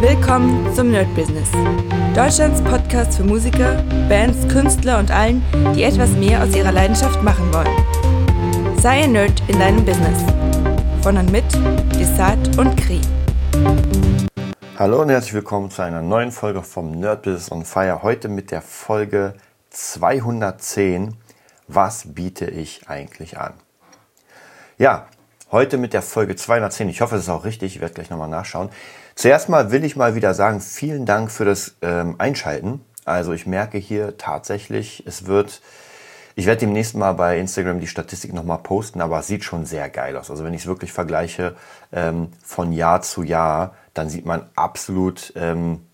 Willkommen zum Nerd Business. Deutschlands Podcast für Musiker, Bands, Künstler und allen, die etwas mehr aus ihrer Leidenschaft machen wollen. Sei ein Nerd in deinem Business. Von und mit Desart und Kri. Hallo und herzlich willkommen zu einer neuen Folge vom Nerd Business on Fire. Heute mit der Folge 210. Was biete ich eigentlich an? Ja, heute mit der Folge 210. Ich hoffe, es ist auch richtig. Ich werde gleich nochmal nachschauen. Zuerst mal will ich mal wieder sagen, vielen Dank für das ähm, Einschalten. Also ich merke hier tatsächlich, es wird, ich werde demnächst mal bei Instagram die Statistik nochmal posten, aber es sieht schon sehr geil aus. Also wenn ich es wirklich vergleiche ähm, von Jahr zu Jahr, dann sieht man absolut, ähm,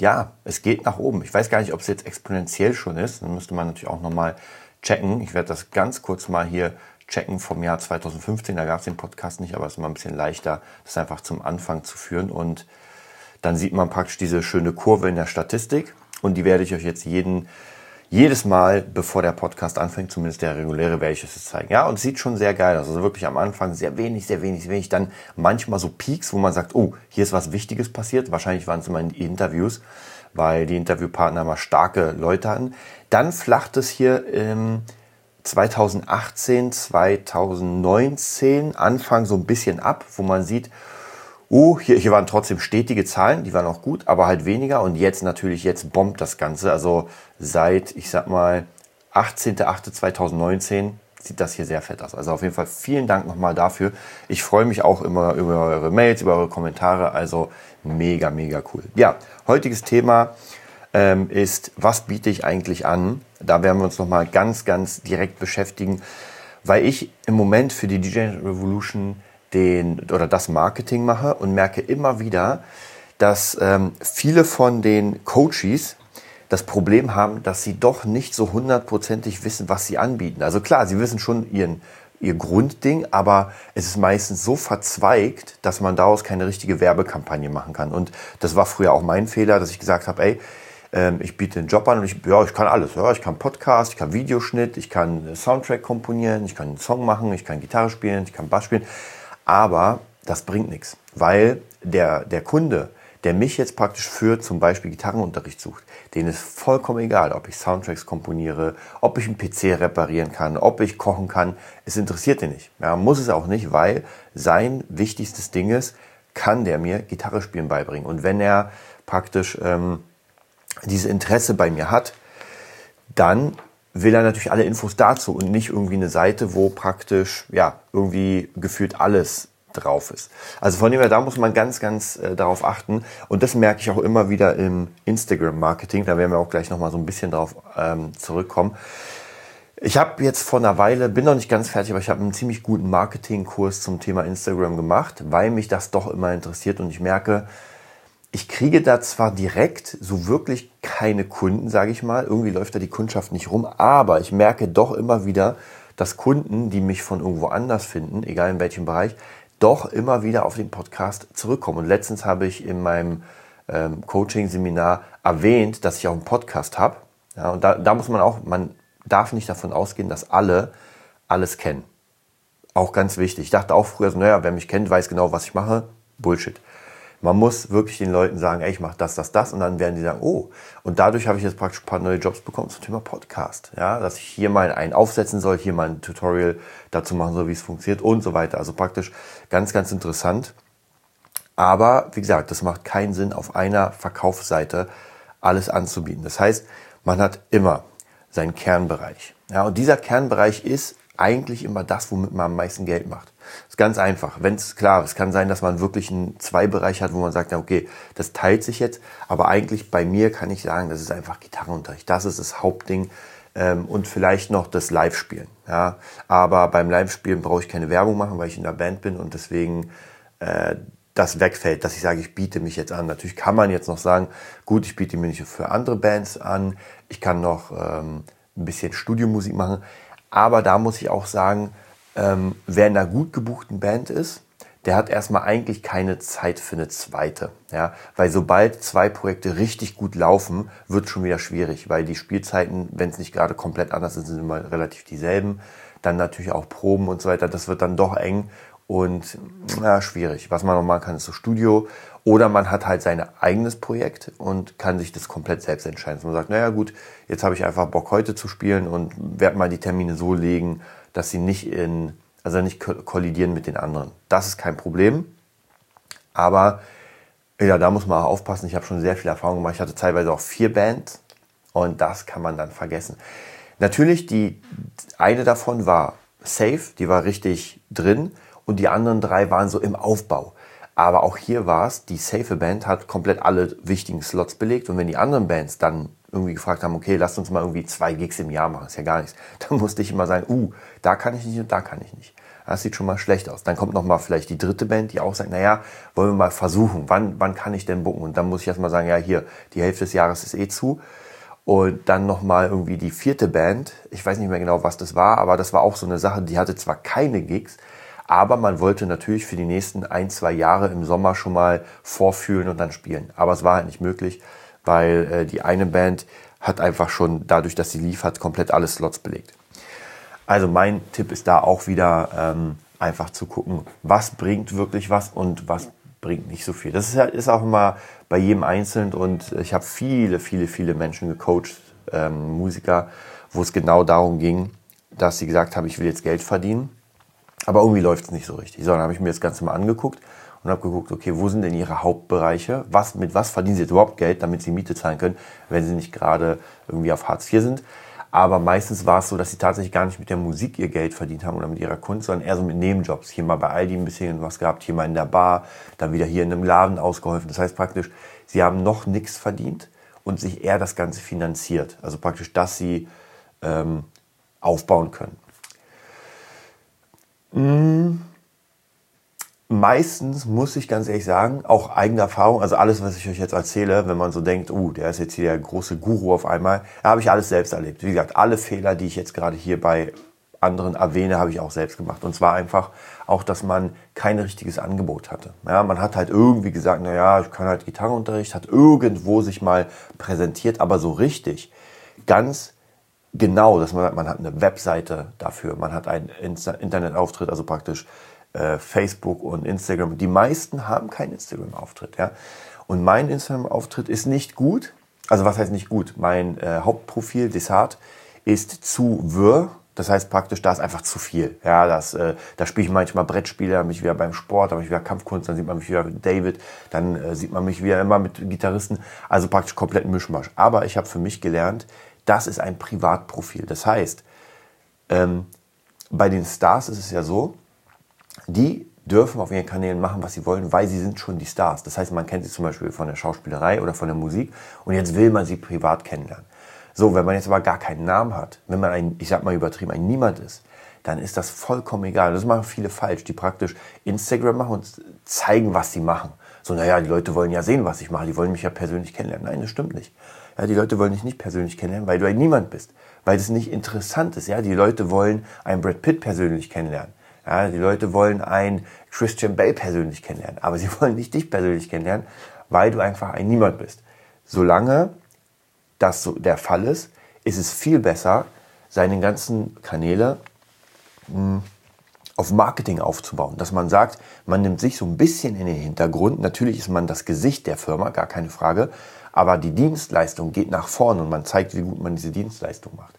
ja, es geht nach oben. Ich weiß gar nicht, ob es jetzt exponentiell schon ist. Dann müsste man natürlich auch nochmal checken. Ich werde das ganz kurz mal hier checken vom Jahr 2015. Da gab es den Podcast nicht, aber es ist immer ein bisschen leichter, das einfach zum Anfang zu führen. Und dann sieht man praktisch diese schöne Kurve in der Statistik. Und die werde ich euch jetzt jeden, jedes Mal, bevor der Podcast anfängt, zumindest der reguläre, werde ich es zeigen. Ja, und es sieht schon sehr geil aus. Also wirklich am Anfang sehr wenig, sehr wenig, sehr wenig. Dann manchmal so Peaks, wo man sagt, oh, hier ist was Wichtiges passiert. Wahrscheinlich waren es immer in Interviews, weil die Interviewpartner immer starke Leute hatten. Dann flacht es hier ähm, 2018, 2019 Anfang so ein bisschen ab, wo man sieht, uh, hier, hier waren trotzdem stetige Zahlen, die waren auch gut, aber halt weniger. Und jetzt natürlich, jetzt bombt das Ganze. Also seit, ich sag mal, 18.08.2019 sieht das hier sehr fett aus. Also auf jeden Fall vielen Dank nochmal dafür. Ich freue mich auch immer über eure Mails, über eure Kommentare. Also mega, mega cool. Ja, heutiges Thema ähm, ist, was biete ich eigentlich an? Da werden wir uns nochmal ganz, ganz direkt beschäftigen, weil ich im Moment für die DJ Revolution den oder das Marketing mache und merke immer wieder, dass ähm, viele von den Coaches das Problem haben, dass sie doch nicht so hundertprozentig wissen, was sie anbieten. Also klar, sie wissen schon ihren, ihr Grundding, aber es ist meistens so verzweigt, dass man daraus keine richtige Werbekampagne machen kann. Und das war früher auch mein Fehler, dass ich gesagt habe, ey, ähm, ich biete einen Job an und ich, ja, ich kann alles. Ja, ich kann Podcast, ich kann Videoschnitt, ich kann Soundtrack komponieren, ich kann einen Song machen, ich kann Gitarre spielen, ich kann Bass spielen. Aber das bringt nichts, weil der, der Kunde, der mich jetzt praktisch für zum Beispiel Gitarrenunterricht sucht, denen ist vollkommen egal, ob ich Soundtracks komponiere, ob ich einen PC reparieren kann, ob ich kochen kann. Es interessiert den nicht. Ja, muss es auch nicht, weil sein wichtigstes Ding ist, kann der mir Gitarre spielen beibringen. Und wenn er praktisch ähm, dieses Interesse bei mir hat, dann will er natürlich alle Infos dazu und nicht irgendwie eine Seite, wo praktisch ja irgendwie gefühlt alles drauf ist. Also von dem her, da muss man ganz, ganz äh, darauf achten. Und das merke ich auch immer wieder im Instagram-Marketing. Da werden wir auch gleich nochmal so ein bisschen drauf ähm, zurückkommen. Ich habe jetzt vor einer Weile, bin noch nicht ganz fertig, aber ich habe einen ziemlich guten Marketingkurs zum Thema Instagram gemacht, weil mich das doch immer interessiert und ich merke, ich kriege da zwar direkt so wirklich keine Kunden, sage ich mal. Irgendwie läuft da die Kundschaft nicht rum, aber ich merke doch immer wieder, dass Kunden, die mich von irgendwo anders finden, egal in welchem Bereich, doch immer wieder auf den Podcast zurückkommen. Und letztens habe ich in meinem ähm, Coaching-Seminar erwähnt, dass ich auch einen Podcast habe. Ja, und da, da muss man auch, man darf nicht davon ausgehen, dass alle alles kennen. Auch ganz wichtig. Ich dachte auch früher so, naja, wer mich kennt, weiß genau, was ich mache. Bullshit. Man muss wirklich den Leuten sagen, ey, ich mache das, das, das und dann werden die sagen, oh. Und dadurch habe ich jetzt praktisch ein paar neue Jobs bekommen zum Thema Podcast. Ja, dass ich hier mal einen aufsetzen soll, hier mal ein Tutorial dazu machen soll, wie es funktioniert und so weiter. Also praktisch ganz, ganz interessant. Aber wie gesagt, das macht keinen Sinn, auf einer Verkaufsseite alles anzubieten. Das heißt, man hat immer seinen Kernbereich. Ja, und dieser Kernbereich ist eigentlich immer das, womit man am meisten Geld macht. Ist ganz einfach. Wenn es klar, es kann sein, dass man wirklich einen Zweibereich hat, wo man sagt, okay, das teilt sich jetzt, aber eigentlich bei mir kann ich sagen, das ist einfach Gitarrenunterricht. Das ist das Hauptding ähm, und vielleicht noch das Live-Spielen. Ja, aber beim Live-Spielen brauche ich keine Werbung machen, weil ich in der Band bin und deswegen äh, das wegfällt, dass ich sage, ich biete mich jetzt an. Natürlich kann man jetzt noch sagen, gut, ich biete mich für andere Bands an, ich kann noch ähm, ein bisschen Studiomusik machen, aber da muss ich auch sagen, ähm, wer in einer gut gebuchten Band ist, der hat erstmal eigentlich keine Zeit für eine zweite. Ja? Weil sobald zwei Projekte richtig gut laufen, wird schon wieder schwierig, weil die Spielzeiten, wenn es nicht gerade komplett anders ist, sind immer relativ dieselben. Dann natürlich auch Proben und so weiter. Das wird dann doch eng. Und na, schwierig. Was man noch machen kann, ist so Studio. Oder man hat halt sein eigenes Projekt und kann sich das komplett selbst entscheiden. man sagt, naja gut, jetzt habe ich einfach Bock heute zu spielen und werde mal die Termine so legen, dass sie nicht in, also nicht kollidieren mit den anderen. Das ist kein Problem. Aber ja, da muss man auch aufpassen. Ich habe schon sehr viel Erfahrung gemacht. Ich hatte teilweise auch vier Bands und das kann man dann vergessen. Natürlich, die eine davon war safe, die war richtig drin und die anderen drei waren so im Aufbau. Aber auch hier war es, die safe Band hat komplett alle wichtigen Slots belegt und wenn die anderen Bands dann irgendwie gefragt haben, okay, lasst uns mal irgendwie zwei Gigs im Jahr machen, ist ja gar nichts, dann musste ich immer sagen, uh, da kann ich nicht und da kann ich nicht. Das sieht schon mal schlecht aus. Dann kommt noch mal vielleicht die dritte Band, die auch sagt, naja, wollen wir mal versuchen, wann, wann kann ich denn bucken? Und dann muss ich erstmal sagen, ja, hier, die Hälfte des Jahres ist eh zu. Und dann nochmal irgendwie die vierte Band. Ich weiß nicht mehr genau, was das war, aber das war auch so eine Sache, die hatte zwar keine Gigs, aber man wollte natürlich für die nächsten ein, zwei Jahre im Sommer schon mal vorfühlen und dann spielen. Aber es war halt nicht möglich, weil äh, die eine Band hat einfach schon dadurch, dass sie lief, hat komplett alle Slots belegt. Also mein Tipp ist da auch wieder ähm, einfach zu gucken, was bringt wirklich was und was bringt nicht so viel. Das ist, ist auch immer bei jedem Einzelnen und ich habe viele, viele, viele Menschen gecoacht, ähm, Musiker, wo es genau darum ging, dass sie gesagt haben, ich will jetzt Geld verdienen, aber irgendwie läuft es nicht so richtig. So, dann habe ich mir das Ganze mal angeguckt und habe geguckt, okay, wo sind denn ihre Hauptbereiche? Was, mit was verdienen sie jetzt überhaupt Geld, damit sie Miete zahlen können, wenn sie nicht gerade irgendwie auf Hartz IV sind? Aber meistens war es so, dass sie tatsächlich gar nicht mit der Musik ihr Geld verdient haben oder mit ihrer Kunst, sondern eher so mit Nebenjobs. Hier mal bei Aldi ein bisschen was gehabt, hier mal in der Bar, dann wieder hier in einem Laden ausgeholfen. Das heißt praktisch, sie haben noch nichts verdient und sich eher das Ganze finanziert. Also praktisch, dass sie ähm, aufbauen können. Mmh meistens muss ich ganz ehrlich sagen, auch eigene Erfahrung, also alles, was ich euch jetzt erzähle, wenn man so denkt, uh, der ist jetzt hier der große Guru auf einmal, da habe ich alles selbst erlebt. Wie gesagt, alle Fehler, die ich jetzt gerade hier bei anderen erwähne, habe ich auch selbst gemacht. Und zwar einfach auch, dass man kein richtiges Angebot hatte. Ja, man hat halt irgendwie gesagt, na ja, ich kann halt Gitarrenunterricht, hat irgendwo sich mal präsentiert, aber so richtig, ganz genau, dass man, man hat eine Webseite dafür, man hat einen Internetauftritt, also praktisch äh, Facebook und Instagram. Die meisten haben keinen Instagram-Auftritt. Ja? Und mein Instagram-Auftritt ist nicht gut. Also was heißt nicht gut? Mein äh, Hauptprofil, Desart, ist zu wirr. Das heißt praktisch, da ist einfach zu viel. Ja, das, äh, da spiele ich manchmal Brettspiele, dann bin ich wieder beim Sport, dann bin wieder Kampfkunst, dann sieht man mich wieder mit David, dann äh, sieht man mich wieder immer mit Gitarristen. Also praktisch komplett Mischmasch. Aber ich habe für mich gelernt, das ist ein Privatprofil. Das heißt, ähm, bei den Stars ist es ja so, die dürfen auf ihren Kanälen machen, was sie wollen, weil sie sind schon die Stars. Das heißt, man kennt sie zum Beispiel von der Schauspielerei oder von der Musik und jetzt will man sie privat kennenlernen. So, wenn man jetzt aber gar keinen Namen hat, wenn man ein, ich sag mal übertrieben, ein Niemand ist, dann ist das vollkommen egal. Das machen viele falsch, die praktisch Instagram machen und zeigen, was sie machen. So, naja, die Leute wollen ja sehen, was ich mache, die wollen mich ja persönlich kennenlernen. Nein, das stimmt nicht. Ja, die Leute wollen dich nicht persönlich kennenlernen, weil du ein Niemand bist. Weil das nicht interessant ist. Ja, die Leute wollen einen Brad Pitt persönlich kennenlernen. Ja, die Leute wollen einen Christian Bale persönlich kennenlernen, aber sie wollen nicht dich persönlich kennenlernen, weil du einfach ein Niemand bist. Solange das so der Fall ist, ist es viel besser, seine ganzen Kanäle mh, hm, auf Marketing aufzubauen. Dass man sagt, man nimmt sich so ein bisschen in den Hintergrund. Natürlich ist man das Gesicht der Firma, gar keine Frage. Aber die Dienstleistung geht nach vorne und man zeigt, wie gut man diese Dienstleistung macht.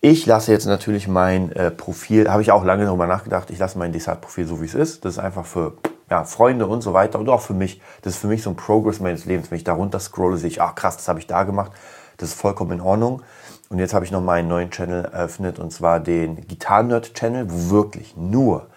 Ich lasse jetzt natürlich mein äh, Profil, habe ich auch lange darüber nachgedacht, ich lasse mein Desart-Profil so, wie es ist. Das ist einfach für ja, Freunde und so weiter und auch für mich. Das ist für mich so ein Progress meines Lebens. Wenn ich da runter scrolle, sehe ich, ach krass, das habe ich da gemacht. Das ist vollkommen in Ordnung. Und jetzt habe ich noch meinen neuen Channel eröffnet und zwar den Gitarren-Nerd-Channel, wo wirklich nur,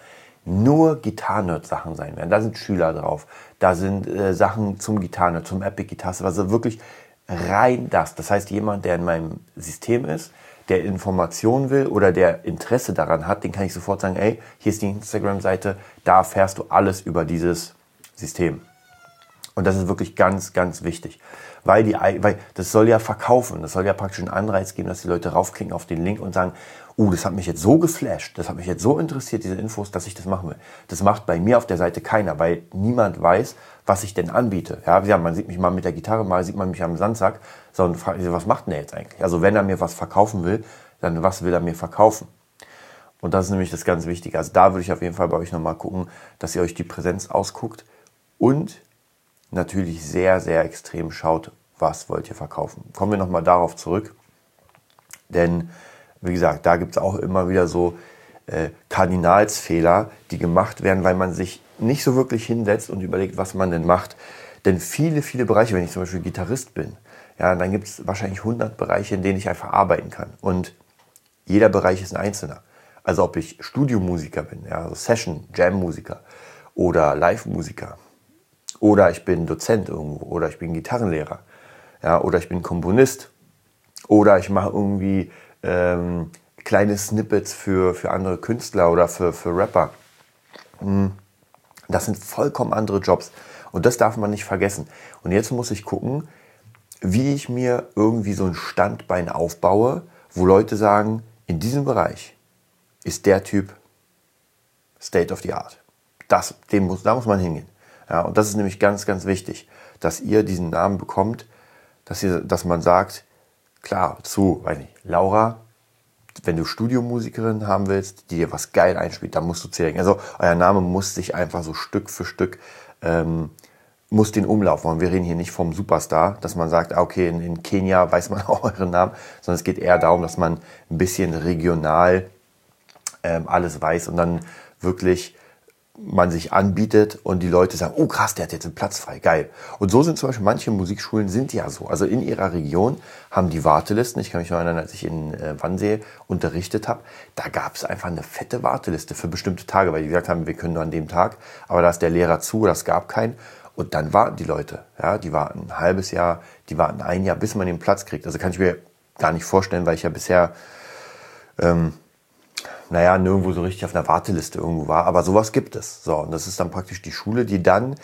nur Gitarren-Nerd-Sachen sein werden. Da sind Schüler drauf, da sind äh, Sachen zum Gitarren, zum Epic Guitar, also wirklich rein das. Das heißt, jemand, der in meinem System ist, der Informationen will oder der Interesse daran hat, den kann ich sofort sagen, ey, hier ist die Instagram-Seite, da erfährst du alles über dieses System. Und das ist wirklich ganz, ganz wichtig. Weil, die, weil das soll ja verkaufen, das soll ja praktisch einen Anreiz geben, dass die Leute raufklicken auf den Link und sagen, uh, das hat mich jetzt so geflasht, das hat mich jetzt so interessiert, diese Infos, dass ich das machen will. Das macht bei mir auf der Seite keiner, weil niemand weiß, was ich denn anbiete. Ja, man sieht mich mal mit der Gitarre, mal sieht man mich am Sandsack, sondern fragt sich, was macht denn der jetzt eigentlich? Also wenn er mir was verkaufen will, dann was will er mir verkaufen? Und das ist nämlich das ganz Wichtige. Also da würde ich auf jeden Fall bei euch nochmal gucken, dass ihr euch die Präsenz ausguckt und natürlich sehr, sehr extrem schaut, was wollt ihr verkaufen. Kommen wir nochmal darauf zurück. Denn, wie gesagt, da gibt es auch immer wieder so äh, Kardinalsfehler, die gemacht werden, weil man sich nicht so wirklich hinsetzt und überlegt, was man denn macht. Denn viele, viele Bereiche, wenn ich zum Beispiel Gitarrist bin, ja, dann gibt es wahrscheinlich 100 Bereiche, in denen ich einfach arbeiten kann. Und jeder Bereich ist ein einzelner. Also ob ich Studiomusiker bin, ja, also Session, Jam-Musiker oder Live-Musiker oder ich bin Dozent irgendwo oder ich bin Gitarrenlehrer ja, oder ich bin Komponist oder ich mache irgendwie ähm, kleine Snippets für, für andere Künstler oder für, für Rapper. Hm. Das sind vollkommen andere Jobs und das darf man nicht vergessen. Und jetzt muss ich gucken, wie ich mir irgendwie so ein Standbein aufbaue, wo Leute sagen, in diesem Bereich ist der Typ State of the Art. Das, dem muss, da muss man hingehen. Ja, und das ist nämlich ganz, ganz wichtig, dass ihr diesen Namen bekommt, dass, ihr, dass man sagt, klar, zu, weiß nicht, Laura, wenn du Studiomusikerin haben willst, die dir was geil einspielt, dann musst du zählen. Also euer Name muss sich einfach so Stück für Stück ähm, muss den Umlauf machen. Wir reden hier nicht vom Superstar, dass man sagt, ah, okay, in, in Kenia weiß man auch euren Namen, sondern es geht eher darum, dass man ein bisschen regional ähm, alles weiß und dann wirklich man sich anbietet und die Leute sagen, oh krass, der hat jetzt einen Platz frei, geil. Und so sind zum Beispiel manche Musikschulen sind ja so. Also in ihrer Region haben die Wartelisten. Ich kann mich noch erinnern, als ich in äh, Wannsee unterrichtet habe, da gab es einfach eine fette Warteliste für bestimmte Tage, weil die gesagt haben, wir können nur an dem Tag, aber da ist der Lehrer zu, das gab keinen. Und dann warten die Leute, ja, die warten ein halbes Jahr, die warten ein Jahr, bis man den Platz kriegt. Also kann ich mir gar nicht vorstellen, weil ich ja bisher ähm, naja, nirgendwo so richtig auf einer Warteliste irgendwo war. Aber sowas gibt es. So, und das ist dann praktisch die Schule, die dann,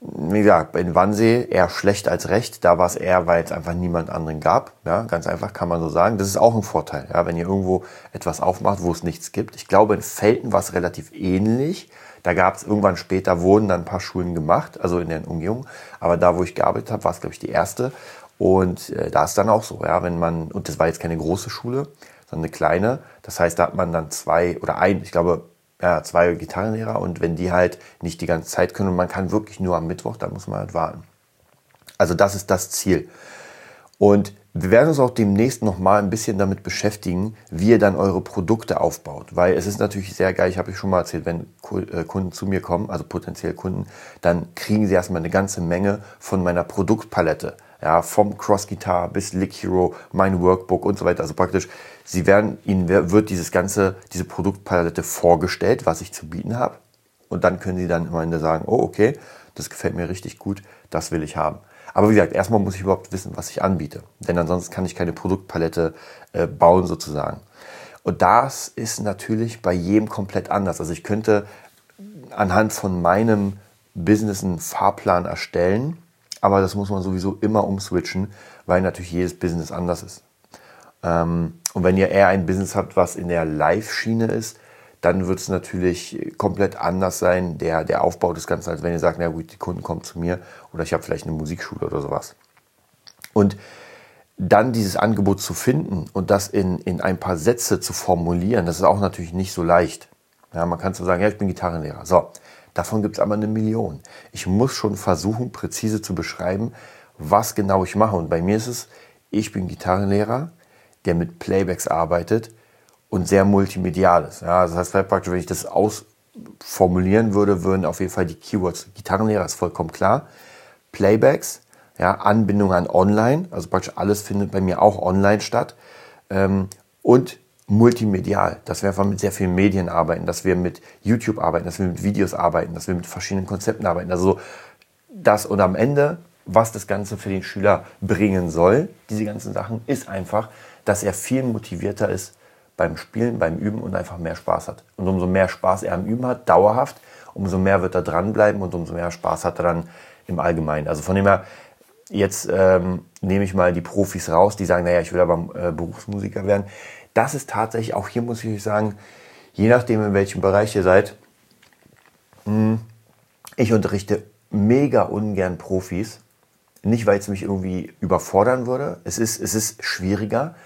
wie gesagt, in Wannsee eher schlecht als recht. Da war es eher, weil es einfach niemand anderen gab. Ja, ganz einfach kann man so sagen. Das ist auch ein Vorteil, ja, wenn ihr irgendwo etwas aufmacht, wo es nichts gibt. Ich glaube, in Felten war es relativ ähnlich. Da gab es irgendwann später, wurden dann ein paar Schulen gemacht, also in der Umgebung. Aber da, wo ich gearbeitet habe, war es, glaube ich, die erste. Und äh, da ist dann auch so, ja, wenn man, und das war jetzt keine große Schule, sondern eine kleine. Das heißt, da hat man dann zwei oder ein, ich glaube, ja, zwei Gitarrenlehrer und wenn die halt nicht die ganze Zeit können und man kann wirklich nur am Mittwoch, dann muss man halt warten. Also das ist das Ziel. Und wir werden uns auch demnächst noch mal ein bisschen damit beschäftigen, wie ihr dann eure Produkte aufbaut. Weil es ist natürlich sehr geil, ich habe euch schon mal erzählt, wenn äh, Kunden zu mir kommen, also potenziell Kunden, dann kriegen sie erstmal eine ganze Menge von meiner Produktpalette ja, vom Cross Guitar bis Lick Hero, mein Workbook und so weiter. Also praktisch, sie werden, ihnen wird dieses ganze, diese Produktpalette vorgestellt, was ich zu bieten habe. Und dann können sie dann am Ende sagen, oh, okay, das gefällt mir richtig gut, das will ich haben. Aber wie gesagt, erstmal muss ich überhaupt wissen, was ich anbiete. Denn ansonsten kann ich keine Produktpalette äh, bauen sozusagen. Und das ist natürlich bei jedem komplett anders. Also ich könnte anhand von meinem Business einen Fahrplan erstellen aber das muss man sowieso immer umswitchen, weil natürlich jedes Business anders ist. Ähm, und wenn ihr eher ein Business habt, was in der Live-Schiene ist, dann wird es natürlich komplett anders sein, der, der Aufbau des Ganzen, als wenn ihr sagt, na gut, die Kunden kommen zu mir oder ich habe vielleicht eine Musikschule oder sowas. Und dann dieses Angebot zu finden und das in, in ein paar Sätze zu formulieren, das ist auch natürlich nicht so leicht. Ja, man kann so sagen, ja, ich bin Gitarrenlehrer. So, Davon gibt es aber eine Million. Ich muss schon versuchen, präzise zu beschreiben, was genau ich mache. Und bei mir ist es, ich bin Gitarrenlehrer, der mit Playbacks arbeitet und sehr multimedial ist. Ja, das heißt, praktisch, wenn ich das ausformulieren würde, würden auf jeden Fall die Keywords Gitarrenlehrer ist vollkommen klar. Playbacks, ja, Anbindung an Online, also praktisch alles findet bei mir auch online statt. Ähm, und multimedial, dass wir einfach mit sehr vielen Medien arbeiten, dass wir mit YouTube arbeiten, dass wir mit Videos arbeiten, dass wir mit verschiedenen Konzepten arbeiten. Also das und am Ende, was das Ganze für den Schüler bringen soll, diese ganzen Sachen, ist einfach, dass er viel motivierter ist beim Spielen, beim Üben und einfach mehr Spaß hat. Und umso mehr Spaß er am Üben hat, dauerhaft, umso mehr wird er dranbleiben und umso mehr Spaß hat er dann im Allgemeinen. Also von dem her, jetzt ähm, nehme ich mal die Profis raus, die sagen, naja, ich will aber äh, Berufsmusiker werden das ist tatsächlich, auch hier muss ich sagen, je nachdem, in welchem Bereich ihr seid, hm, ich unterrichte mega ungern Profis. Nicht, weil es mich irgendwie überfordern würde. Es ist, es ist schwieriger.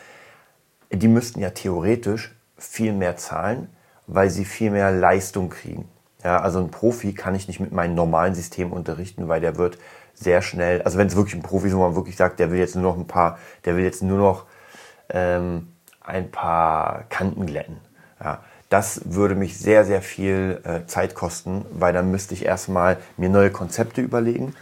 Die müssten ja theoretisch viel mehr zahlen, weil sie viel mehr Leistung kriegen. Ja, also ein Profi kann ich nicht mit meinem normalen System unterrichten, weil der wird sehr schnell, also wenn es wirklich ein Profi ist, wo man wirklich sagt, der will jetzt nur noch ein paar, der will jetzt nur noch ähm, ein paar Kanten glätten. Ja, das würde mich sehr, sehr viel äh, Zeit kosten, weil dann müsste ich erstmal mir neue Konzepte überlegen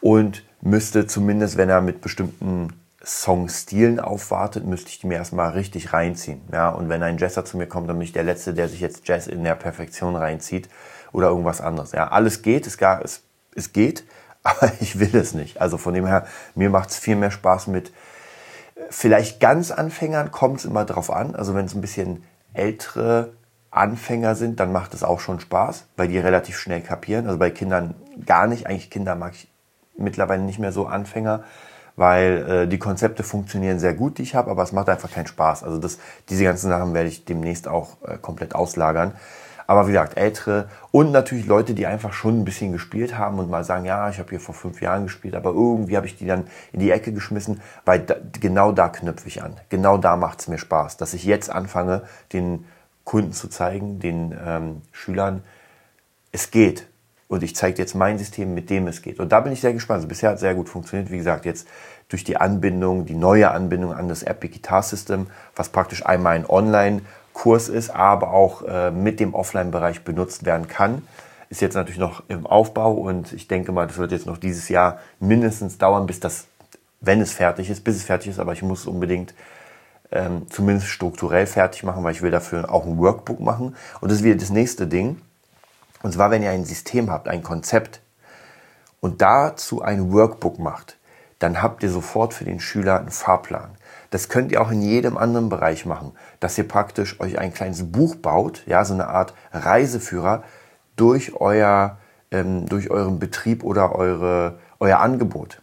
und müsste zumindest, wenn er mit bestimmten Songstilen aufwartet, müsste ich die mir erstmal richtig reinziehen. Ja, und wenn ein Jazzer zu mir kommt, dann bin ich der Letzte, der sich jetzt Jazz in der Perfektion reinzieht oder irgendwas anderes. Ja, alles geht, es, gar, es, es geht, aber ich will es nicht. Also von dem her, mir macht es viel mehr Spaß mit vielleicht ganz Anfängern, kommt es immer drauf an. Also wenn es ein bisschen ältere Anfänger sind, dann macht es auch schon Spaß, weil die relativ schnell kapieren. Also bei Kindern gar nicht. Eigentlich Kinder mag ich mittlerweile nicht mehr so Anfänger, weil äh, die Konzepte funktionieren sehr gut, die ich habe, aber es macht einfach keinen Spaß. Also das, diese ganzen Sachen werde ich demnächst auch äh, komplett auslagern. Aber wie gesagt, ältere und natürlich Leute, die einfach schon ein bisschen gespielt haben und mal sagen, ja, ich habe hier vor fünf Jahren gespielt, aber irgendwie habe ich die dann in die Ecke geschmissen, weil da, genau da knüpfe ich an. Genau da macht es mir Spaß, dass ich jetzt anfange, den Kunden zu zeigen, den ähm, Schülern, es geht. Und ich zeige jetzt mein System, mit dem es geht. Und da bin ich sehr gespannt. Also bisher hat es sehr gut funktioniert. Wie gesagt, jetzt durch die Anbindung, die neue Anbindung an das Epic Guitar System, was praktisch einmal ein Online-Kurs ist, aber auch äh, mit dem Offline-Bereich benutzt werden kann. Ist jetzt natürlich noch im Aufbau und ich denke mal, das wird jetzt noch dieses Jahr mindestens dauern, bis das, wenn es fertig ist, bis es fertig ist, aber ich muss unbedingt ähm, zumindest strukturell fertig machen, weil ich will dafür auch ein Workbook machen. Und das ist wieder das nächste Ding. Und zwar, wenn ihr ein System habt, ein Konzept und dazu ein Workbook macht, dann habt ihr sofort für den Schüler einen Fahrplan. Das könnt ihr auch in jedem anderen Bereich machen, dass ihr praktisch euch ein kleines Buch baut, ja, so eine Art Reiseführer durch euer, ähm, durch euren Betrieb oder eure, euer Angebot.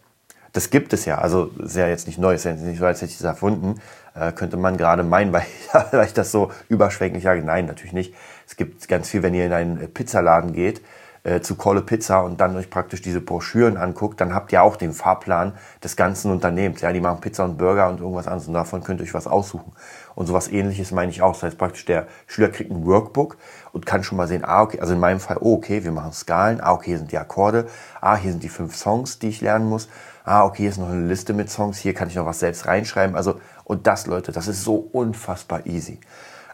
Das gibt es ja, also ist ja jetzt nicht neu, ist ja nicht so, als hätte ich es erfunden, äh, könnte man gerade meinen, weil, weil ich das so überschwänglich sage. Nein, natürlich nicht. Es gibt ganz viel, wenn ihr in einen Pizzaladen geht, äh, zu Kolle Pizza und dann euch praktisch diese Broschüren anguckt, dann habt ihr auch den Fahrplan des ganzen Unternehmens. Ja, die machen Pizza und Burger und irgendwas anderes und davon könnt ihr euch was aussuchen. Und sowas ähnliches meine ich auch. Das heißt praktisch, der Schüler kriegt ein Workbook und kann schon mal sehen, ah, okay, also in meinem Fall, oh, okay, wir machen Skalen, ah, okay, hier sind die Akkorde, ah, hier sind die fünf Songs, die ich lernen muss, ah, okay, hier ist noch eine Liste mit Songs, hier kann ich noch was selbst reinschreiben. Also und das, Leute, das ist so unfassbar easy.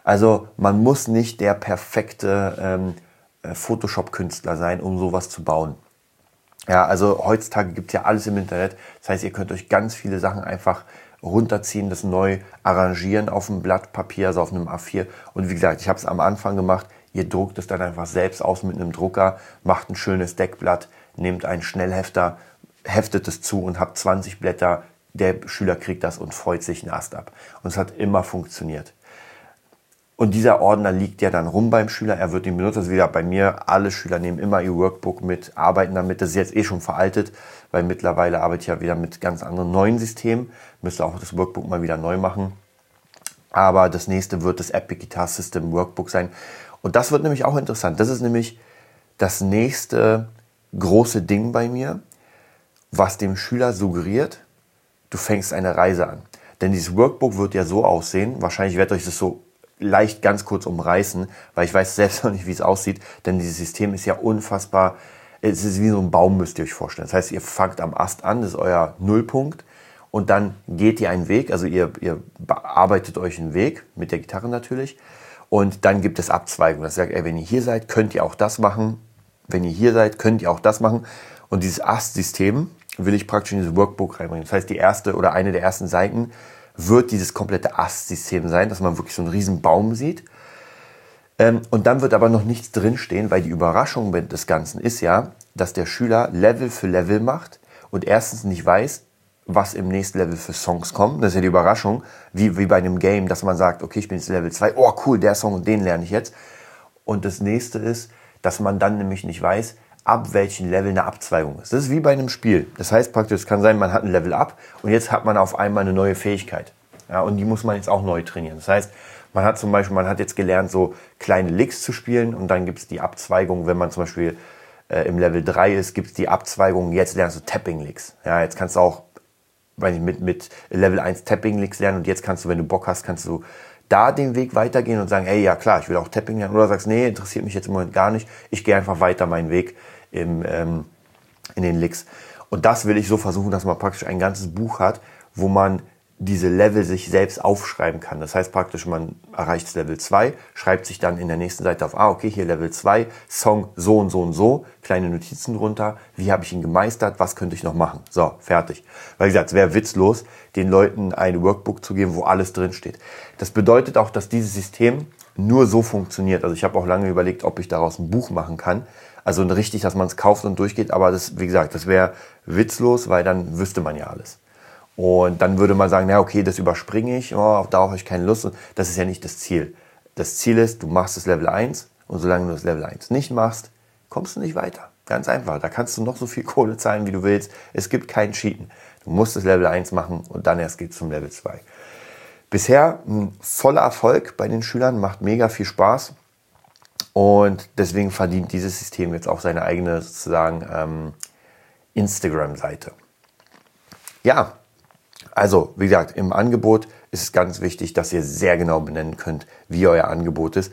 Also man muss nicht der perfekte ähm, äh, Photoshop-Künstler sein, um sowas zu bauen. Ja, also heutzutage gibt es ja alles im Internet. Das heißt, ihr könnt euch ganz viele Sachen einfach runterziehen, das neu arrangieren auf einem Blatt Papier, also auf einem A4. Und wie gesagt, ich habe es am Anfang gemacht. Ihr druckt es dann einfach selbst aus mit einem Drucker, macht ein schönes Deckblatt, nehmt einen Schnellhefter, heftet es zu und habt 20 Blätter, der Schüler kriegt das und freut sich einen Ast ab. Und es hat immer funktioniert. Und dieser Ordner liegt ja dann rum beim Schüler, er wird ihn benutzt. Also wieder bei mir, alle Schüler nehmen immer ihr Workbook mit, arbeiten damit. Das ist jetzt eh schon veraltet, weil mittlerweile arbeite ich ja wieder mit ganz anderen neuen Systemen. Müsste auch das Workbook mal wieder neu machen. Aber das nächste wird das Epic Guitar System Workbook sein. Und das wird nämlich auch interessant. Das ist nämlich das nächste große Ding bei mir, was dem Schüler suggeriert, du fängst eine Reise an. Denn dieses Workbook wird ja so aussehen, wahrscheinlich werde ich euch das so leicht ganz kurz umreißen, weil ich weiß selbst noch nicht, wie es aussieht, denn dieses System ist ja unfassbar, es ist wie so ein Baum, müsst ihr euch vorstellen. Das heißt, ihr fangt am Ast an, das ist euer Nullpunkt und dann geht ihr einen Weg, also ihr, ihr bearbeitet euch einen Weg, mit der Gitarre natürlich, und dann gibt es Abzweigungen. Das sagt, ey, wenn ihr hier seid, könnt ihr auch das machen, wenn ihr hier seid, könnt ihr auch das machen. Und dieses Ast-System, will ich praktisch in dieses Workbook reinbringen. Das heißt, die erste oder eine der ersten Seiten wird dieses komplette Ast-System sein, dass man wirklich so einen riesen Baum sieht. Ähm, und dann wird aber noch nichts drinstehen, weil die Überraschung des Ganzen ist ja, dass der Schüler Level für Level macht und erstens nicht weiß, was im nächsten Level für Songs kommen. Das ist ja die Überraschung, wie, wie bei einem Game, dass man sagt, okay, ich bin jetzt Level 2, oh cool, der Song und den lerne ich jetzt. Und das nächste ist, dass man dann nämlich nicht weiß, ab welchem Level eine Abzweigung ist. Das ist wie bei einem Spiel. Das heißt praktisch, es kann sein, man hat ein Level up und jetzt hat man auf einmal eine neue Fähigkeit. Ja, und die muss man jetzt auch neu trainieren. Das heißt, man hat zum Beispiel, man hat jetzt gelernt, so kleine Licks zu spielen und dann gibt es die Abzweigung, wenn man zum Beispiel äh, im Level 3 ist, gibt es die Abzweigung, jetzt lernst du Tapping Licks. Ja, jetzt kannst du auch weiß nicht, mit, mit Level 1 Tapping Licks lernen und jetzt kannst du, wenn du Bock hast, kannst du da den Weg weitergehen und sagen, ey, ja klar, ich will auch Tapping lernen. Oder sagst, nee, interessiert mich jetzt im Moment gar nicht. Ich gehe einfach weiter meinen Weg im, ähm, in den Licks. Und das will ich so versuchen, dass man praktisch ein ganzes Buch hat, wo man diese Level sich selbst aufschreiben kann. Das heißt praktisch, man erreicht Level 2, schreibt sich dann in der nächsten Seite auf, ah, okay, hier Level 2, Song so und so und so, kleine Notizen drunter, wie habe ich ihn gemeistert, was könnte ich noch machen? So, fertig. Weil gesagt, es wäre witzlos, den Leuten ein Workbook zu geben, wo alles drin steht. Das bedeutet auch, dass dieses System nur so funktioniert. Also ich habe auch lange überlegt, ob ich daraus ein Buch machen kann. Also richtig, dass man es kauft und durchgeht, aber das, wie gesagt, das wäre witzlos, weil dann wüsste man ja alles. Und dann würde man sagen, na okay, das überspringe ich, oh, darauf habe ich keine Lust. Das ist ja nicht das Ziel. Das Ziel ist, du machst das Level 1 und solange du das Level 1 nicht machst, kommst du nicht weiter. Ganz einfach. Da kannst du noch so viel Kohle zahlen, wie du willst. Es gibt kein Cheaten. Du musst das Level 1 machen und dann erst geht's zum Level 2. Bisher ein voller Erfolg bei den Schülern, macht mega viel Spaß. Und deswegen verdient dieses System jetzt auch seine eigene sozusagen ähm, Instagram-Seite. Ja, also, wie gesagt, im Angebot ist es ganz wichtig, dass ihr sehr genau benennen könnt, wie euer Angebot ist.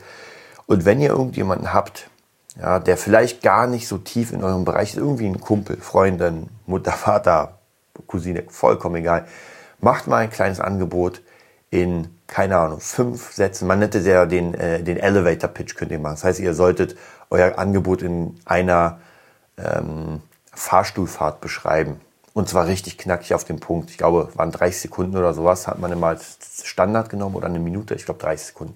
Und wenn ihr irgendjemanden habt, ja, der vielleicht gar nicht so tief in eurem Bereich ist, irgendwie ein Kumpel, Freundin, Mutter, Vater, Cousine, vollkommen egal, macht mal ein kleines Angebot in, keine Ahnung, fünf Sätzen. Man nennt es ja den, äh, den Elevator Pitch, könnt ihr machen. Das heißt, ihr solltet euer Angebot in einer ähm, Fahrstuhlfahrt beschreiben. Und zwar richtig knackig auf den Punkt. Ich glaube, waren 30 Sekunden oder sowas, hat man immer als Standard genommen oder eine Minute, ich glaube 30 Sekunden.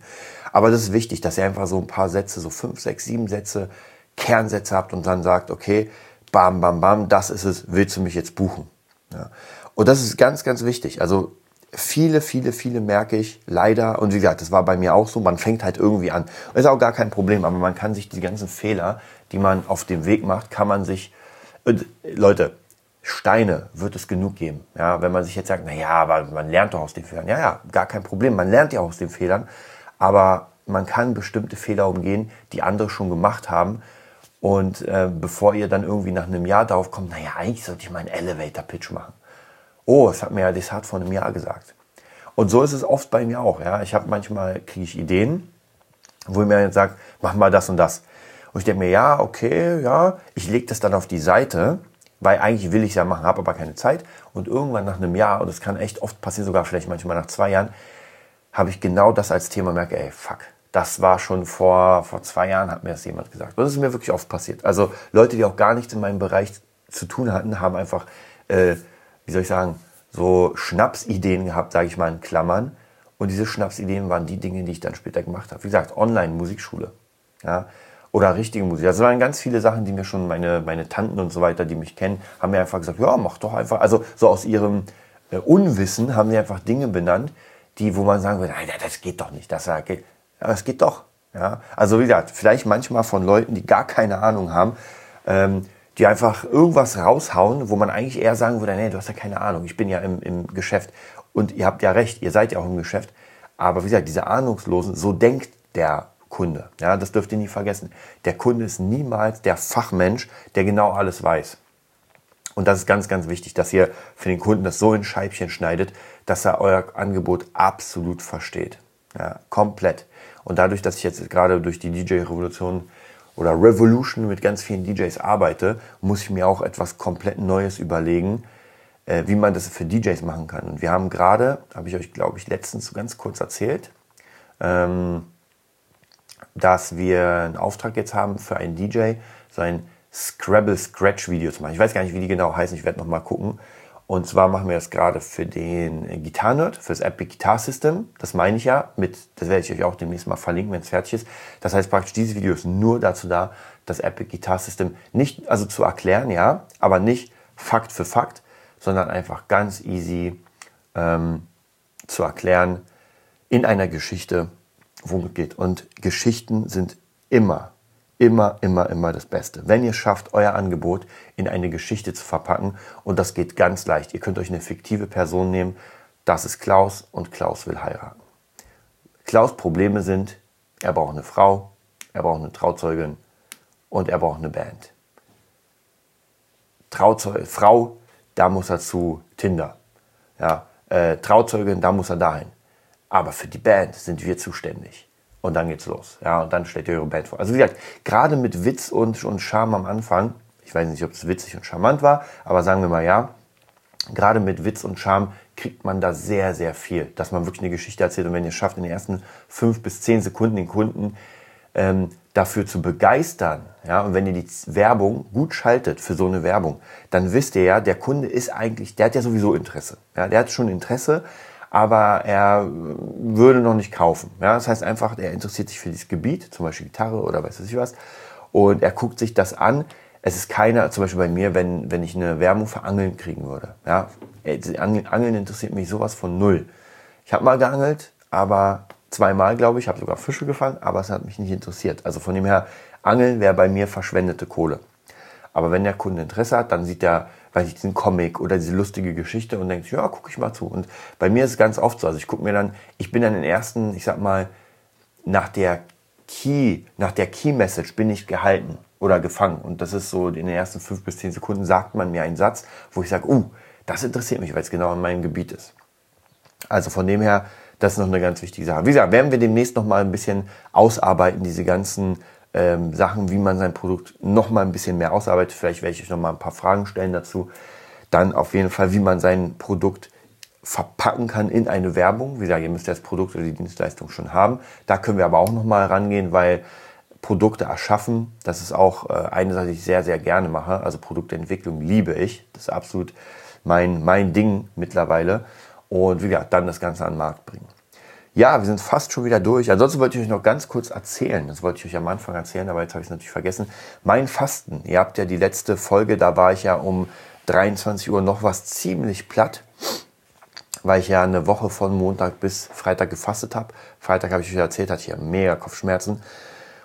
Aber das ist wichtig, dass ihr einfach so ein paar Sätze, so fünf, sechs, sieben Sätze, Kernsätze habt und dann sagt, okay, bam, bam, bam, das ist es, willst du mich jetzt buchen? Ja. Und das ist ganz, ganz wichtig. Also viele, viele, viele merke ich leider, und wie gesagt, das war bei mir auch so, man fängt halt irgendwie an. Ist auch gar kein Problem, aber man kann sich die ganzen Fehler, die man auf dem Weg macht, kann man sich, und Leute, Steine wird es genug geben. Ja, wenn man sich jetzt sagt, na ja, aber man lernt doch aus den Fehlern. Ja, ja, gar kein Problem. Man lernt ja aus den Fehlern. Aber man kann bestimmte Fehler umgehen, die andere schon gemacht haben. Und äh, bevor ihr dann irgendwie nach einem Jahr darauf kommt, na ja, eigentlich sollte ich mal einen Elevator-Pitch machen. Oh, das hat mir ja Desart vor einem Jahr gesagt. Und so ist es oft bei mir auch. Ja, ich habe manchmal kriege ich Ideen, wo mir jetzt sagt, mach mal das und das. Und ich denke mir, ja, okay, ja, ich lege das dann auf die Seite weil eigentlich will ich es ja machen, habe aber keine Zeit. Und irgendwann nach einem Jahr, und das kann echt oft passieren, sogar vielleicht manchmal nach zwei Jahren, habe ich genau das als Thema und merke, ey, fuck, das war schon vor, vor zwei Jahren, hat mir das jemand gesagt. Das ist mir wirklich oft passiert. Also Leute, die auch gar nichts in meinem Bereich zu tun hatten, haben einfach, äh, wie soll ich sagen, so Schnapsideen gehabt, sage ich mal in Klammern. Und diese Schnapsideen waren die Dinge, die ich dann später gemacht habe. Wie gesagt, Online-Musikschule. Ja, oder richtige Musik. Das waren ganz viele Sachen, die mir schon meine, meine Tanten und so weiter, die mich kennen, haben mir einfach gesagt, ja, mach doch einfach. Also so aus ihrem äh, Unwissen haben sie einfach Dinge benannt, die, wo man sagen würde, nein, das geht doch nicht. Das geht. Aber es geht doch. Ja? Also wie gesagt, vielleicht manchmal von Leuten, die gar keine Ahnung haben, ähm, die einfach irgendwas raushauen, wo man eigentlich eher sagen würde, nee, du hast ja keine Ahnung, ich bin ja im, im Geschäft. Und ihr habt ja recht, ihr seid ja auch im Geschäft. Aber wie gesagt, diese Ahnungslosen, so denkt der Kunde. Ja, das dürft ihr nie vergessen. Der Kunde ist niemals der Fachmensch, der genau alles weiß. Und das ist ganz, ganz wichtig, dass ihr für den Kunden das so in Scheibchen schneidet, dass er euer Angebot absolut versteht. Ja, komplett. Und dadurch, dass ich jetzt gerade durch die DJ-Revolution oder Revolution mit ganz vielen DJs arbeite, muss ich mir auch etwas komplett Neues überlegen, äh, wie man das für DJs machen kann. Und wir haben gerade, habe ich euch, glaube ich, letztens so ganz kurz erzählt, ähm, dass wir einen Auftrag jetzt haben für einen DJ, so ein Scrabble Scratch Video zu machen. Ich weiß gar nicht, wie die genau heißen, ich werde noch mal gucken. Und zwar machen wir das gerade für den Gitarrenerd, für das Epic Guitar System. Das meine ich ja mit, das werde ich euch auch demnächst mal verlinken, wenn es fertig ist. Das heißt praktisch, dieses Video ist nur dazu da, das Epic Guitar System nicht, also zu erklären, ja, aber nicht Fakt für Fakt, sondern einfach ganz easy ähm, zu erklären in einer Geschichte, worum es geht. Und Geschichten sind immer, immer, immer, immer das Beste. Wenn ihr schafft, euer Angebot in eine Geschichte zu verpacken, und das geht ganz leicht. Ihr könnt euch eine fiktive Person nehmen. Das ist Klaus und Klaus will heiraten. Klaus Probleme sind, er braucht eine Frau, er braucht eine Trauzeugin und er braucht eine Band. Trauzeug, Frau, da muss er zu Tinder. Ja, äh, Trauzeugin, da muss er dahin. aber für die Band sind wir zuständig. Und dann geht's los. Ja, und dann stellt ihr eure Band vor. Also wie gesagt, gerade mit Witz und, und Charme am Anfang, ich weiß nicht, ob es witzig und charmant war, aber sagen wir mal ja, gerade mit Witz und Charme kriegt man da sehr, sehr viel, dass man wirklich eine Geschichte erzählt. Und wenn ihr es schafft, in den ersten fünf bis zehn Sekunden den Kunden ähm, dafür zu begeistern, ja, und wenn ihr die Werbung gut schaltet für so eine Werbung, dann wisst ihr ja, der Kunde ist eigentlich, der hat ja sowieso Interesse. Ja, der hat schon Interesse, aber er würde noch nicht kaufen. Ja, das heißt einfach, er interessiert sich für dieses Gebiet, zum Beispiel Gitarre oder weiß ich was, und er guckt sich das an. Es ist keiner, zum Beispiel bei mir, wenn, wenn ich eine Werbung für Angeln kriegen würde. Ja, Angeln interessiert mich sowas von null. Ich habe mal geangelt, aber zweimal, glaube ich, habe sogar Fische gefangen, aber es hat mich nicht interessiert. Also von dem her, Angeln wäre bei mir verschwendete Kohle. Aber wenn der Kunde Interesse hat, dann sieht er weiß ich, diesen Comic oder diese lustige Geschichte und denkt, ja, gucke ich mal zu. Und bei mir ist es ganz oft so. Also ich gucke mir dann, ich bin dann den ersten, ich sag mal, nach der Key, nach der Key Message bin ich gehalten oder gefangen. Und das ist so, in den ersten fünf bis zehn Sekunden sagt man mir einen Satz, wo ich sage, uh, das interessiert mich, weil es genau in meinem Gebiet ist. Also von dem her, das ist noch eine ganz wichtige Sache. Wie gesagt, werden wir demnächst noch mal ein bisschen ausarbeiten, diese ganzen ähm, Sachen, wie man sein Produkt noch mal ein bisschen mehr ausarbeitet. Vielleicht werde ich euch noch mal ein paar Fragen stellen dazu. Dann auf jeden Fall, wie man sein Produkt verpacken kann in eine Werbung. Wie gesagt, ihr müsst das Produkt oder die Dienstleistung schon haben. Da können wir aber auch noch mal rangehen, weil Produkte erschaffen, das ist auch äh, eine Sache, die ich sehr, sehr gerne mache. Also Produktentwicklung liebe ich. Das ist absolut mein, mein Ding mittlerweile. Und wie gesagt, dann das Ganze an den Markt bringen. Ja, wir sind fast schon wieder durch. Ansonsten wollte ich euch noch ganz kurz erzählen. Das wollte ich euch am Anfang erzählen, aber jetzt habe ich es natürlich vergessen. Mein Fasten. Ihr habt ja die letzte Folge, da war ich ja um 23 Uhr noch was ziemlich platt, weil ich ja eine Woche von Montag bis Freitag gefastet habe. Freitag habe ich euch erzählt, hatte ich ja mega Kopfschmerzen.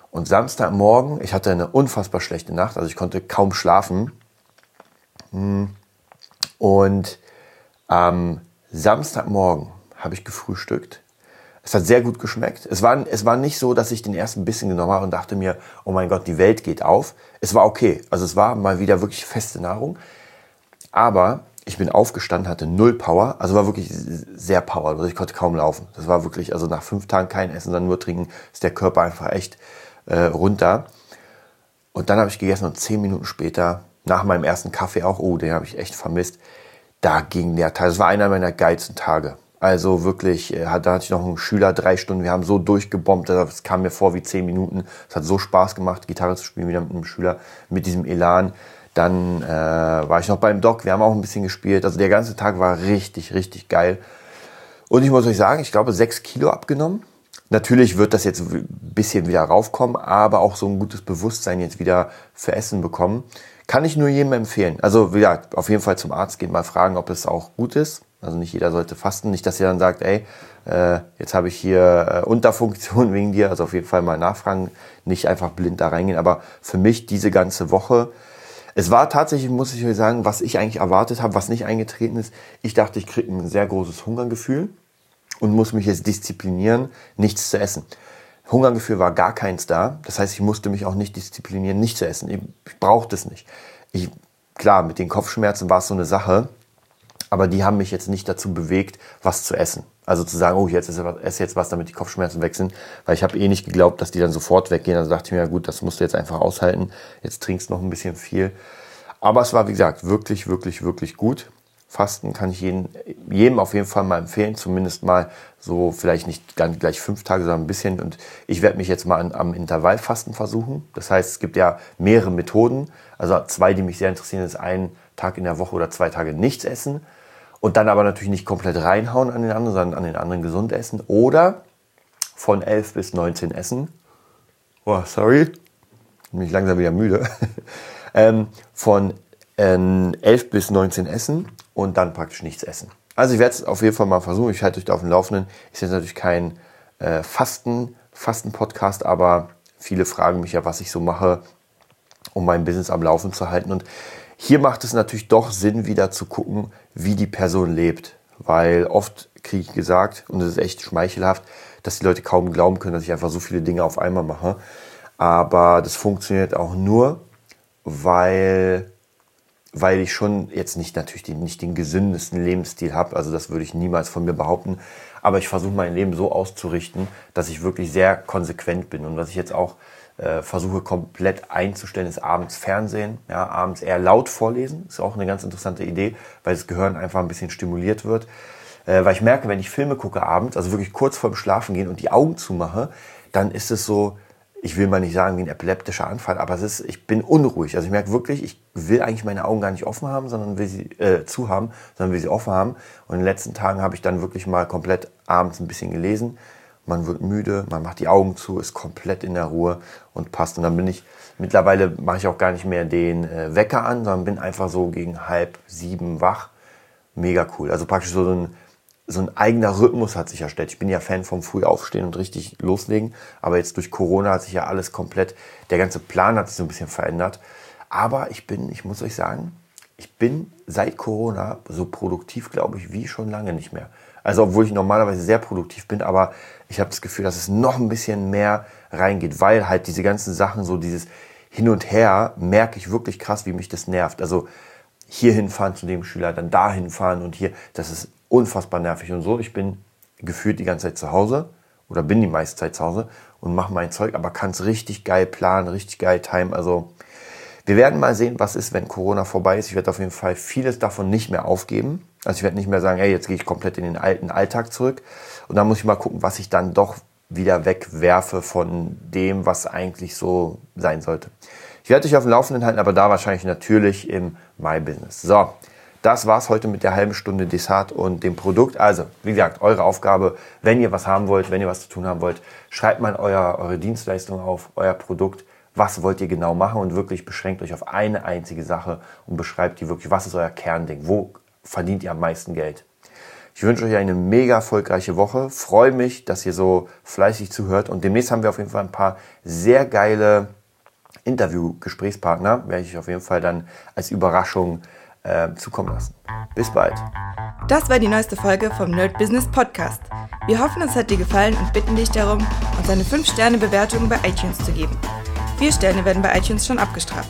Und Samstagmorgen, ich hatte eine unfassbar schlechte Nacht, also ich konnte kaum schlafen. Hm. Und am Samstagmorgen habe ich gefrühstückt es hat sehr gut geschmeckt. Es war, es war nicht so, dass ich den ersten Bissen genommen habe und dachte mir, oh mein Gott, die Welt geht auf. Es war okay. Also es war mal wieder wirklich feste Nahrung. Aber ich bin aufgestanden, hatte null Power. Also war wirklich sehr Power. Also ich konnte kaum laufen. Das war wirklich, also nach fünf Tagen kein Essen, sondern nur trinken, ist der Körper einfach echt äh, runter. Und dann habe ich gegessen und zehn Minuten später, nach meinem ersten Kaffee auch, oh, den habe ich echt vermisst, da ging der Tag. Das war einer meiner geilsten Tage. Also wirklich, äh, da hatte ich noch einen Schüler, drei Stunden, wir haben so durchgebombt, das kam mir vor wie zehn Minuten. Es hat so Spaß gemacht, Gitarre zu spielen wieder mit einem Schüler, mit diesem Elan. Dann äh, war ich noch beim Doc, wir haben auch ein bisschen gespielt. Also der ganze Tag war richtig, richtig geil. Und ich muss euch sagen, ich glaube, sechs Kilo abgenommen. Natürlich wird das jetzt ein bisschen wieder raufkommen, aber auch so ein gutes Bewusstsein jetzt wieder für Essen bekommen. Kann ich nur jedem empfehlen. Also, wie auf jeden Fall zum Arzt gehen, mal fragen, ob es auch gut ist. Also nicht jeder sollte fasten. Nicht, dass ihr dann sagt, ey, äh, jetzt habe ich hier äh, Unterfunktion wegen dir. Also auf jeden Fall mal nachfragen, nicht einfach blind da reingehen. Aber für mich diese ganze Woche, es war tatsächlich, muss ich euch sagen, was ich eigentlich erwartet habe, was nicht eingetreten ist. Ich dachte, ich kriege ein sehr großes Hungergefühl und muss mich jetzt disziplinieren, nichts zu essen. Hungergefühl war gar keins da. Das heißt, ich musste mich auch nicht disziplinieren, nicht zu essen. Ich, ich brauchte es nicht. Ich, klar, mit den Kopfschmerzen war es so eine Sache aber die haben mich jetzt nicht dazu bewegt, was zu essen. Also zu sagen, oh, jetzt esse jetzt was, damit die Kopfschmerzen weg sind, weil ich habe eh nicht geglaubt, dass die dann sofort weggehen. Also dachte ich mir, ja gut, das musst du jetzt einfach aushalten. Jetzt trinkst noch ein bisschen viel. Aber es war, wie gesagt, wirklich, wirklich, wirklich gut. Fasten kann ich jedem, jedem auf jeden Fall mal empfehlen, zumindest mal so vielleicht nicht ganz gleich fünf Tage, sondern ein bisschen. Und ich werde mich jetzt mal an, am Intervallfasten versuchen. Das heißt, es gibt ja mehrere Methoden. Also zwei, die mich sehr interessieren, ist ein Tag in der Woche oder zwei Tage nichts essen und dann aber natürlich nicht komplett reinhauen an den anderen, sondern an den anderen gesund essen. Oder von 11 bis 19 essen. Oh, sorry, bin ich langsam wieder müde. ähm, von ähm, 11 bis 19 essen und dann praktisch nichts essen. Also ich werde es auf jeden Fall mal versuchen. Ich halte euch da auf dem Laufenden. Ist jetzt natürlich kein äh, Fasten, Fasten-Podcast, aber viele fragen mich ja, was ich so mache, um mein Business am Laufen zu halten. Und hier macht es natürlich doch Sinn, wieder zu gucken, wie die Person lebt. Weil oft kriege ich gesagt, und es ist echt schmeichelhaft, dass die Leute kaum glauben können, dass ich einfach so viele Dinge auf einmal mache. Aber das funktioniert auch nur, weil weil ich schon jetzt nicht natürlich den, nicht den gesündesten Lebensstil habe. Also das würde ich niemals von mir behaupten. Aber ich versuche mein Leben so auszurichten, dass ich wirklich sehr konsequent bin. Und was ich jetzt auch äh, versuche komplett einzustellen, ist abends Fernsehen. Ja, abends eher laut vorlesen. Ist auch eine ganz interessante Idee, weil das Gehirn einfach ein bisschen stimuliert wird. Äh, weil ich merke, wenn ich Filme gucke abends, also wirklich kurz vorm Schlafen gehen und die Augen zumache, dann ist es so, ich will mal nicht sagen wie ein epileptischer Anfall, aber es ist, ich bin unruhig. Also ich merke wirklich, ich will eigentlich meine Augen gar nicht offen haben, sondern will sie äh, zu haben, sondern will sie offen haben. Und in den letzten Tagen habe ich dann wirklich mal komplett abends ein bisschen gelesen. Man wird müde, man macht die Augen zu, ist komplett in der Ruhe und passt. Und dann bin ich, mittlerweile mache ich auch gar nicht mehr den äh, Wecker an, sondern bin einfach so gegen halb sieben wach. Mega cool. Also praktisch so ein so ein eigener Rhythmus hat sich erstellt. Ich bin ja Fan vom Frühaufstehen und richtig loslegen, aber jetzt durch Corona hat sich ja alles komplett, der ganze Plan hat sich so ein bisschen verändert. Aber ich bin, ich muss euch sagen, ich bin seit Corona so produktiv, glaube ich, wie schon lange nicht mehr. Also obwohl ich normalerweise sehr produktiv bin, aber ich habe das Gefühl, dass es noch ein bisschen mehr reingeht, weil halt diese ganzen Sachen, so dieses Hin und Her, merke ich wirklich krass, wie mich das nervt. Also hier hinfahren zu dem Schüler, dann da hinfahren und hier, das ist unfassbar nervig und so. Ich bin gefühlt die ganze Zeit zu Hause oder bin die meiste Zeit zu Hause und mache mein Zeug, aber kann es richtig geil planen, richtig geil timen. Also wir werden mal sehen, was ist, wenn Corona vorbei ist. Ich werde auf jeden Fall vieles davon nicht mehr aufgeben. Also ich werde nicht mehr sagen, hey, jetzt gehe ich komplett in den alten Alltag zurück. Und dann muss ich mal gucken, was ich dann doch wieder wegwerfe von dem, was eigentlich so sein sollte. Ich werde euch auf dem Laufenden halten, aber da wahrscheinlich natürlich im My Business. So, das war's heute mit der halben Stunde Dessert und dem Produkt. Also, wie gesagt, eure Aufgabe, wenn ihr was haben wollt, wenn ihr was zu tun haben wollt, schreibt mal euer, eure Dienstleistung auf, euer Produkt. Was wollt ihr genau machen und wirklich beschränkt euch auf eine einzige Sache und beschreibt die wirklich, was ist euer Kernding, wo verdient ihr am meisten Geld. Ich wünsche euch eine mega erfolgreiche Woche. Freue mich, dass ihr so fleißig zuhört und demnächst haben wir auf jeden Fall ein paar sehr geile Interview-Gesprächspartner, werde ich auf jeden Fall dann als Überraschung äh, zukommen lassen. Bis bald. Das war die neueste Folge vom Nerd Business Podcast. Wir hoffen, es hat dir gefallen und bitten dich darum, uns eine 5-Sterne-Bewertung bei iTunes zu geben. Vier Sterne werden bei iTunes schon abgestraft.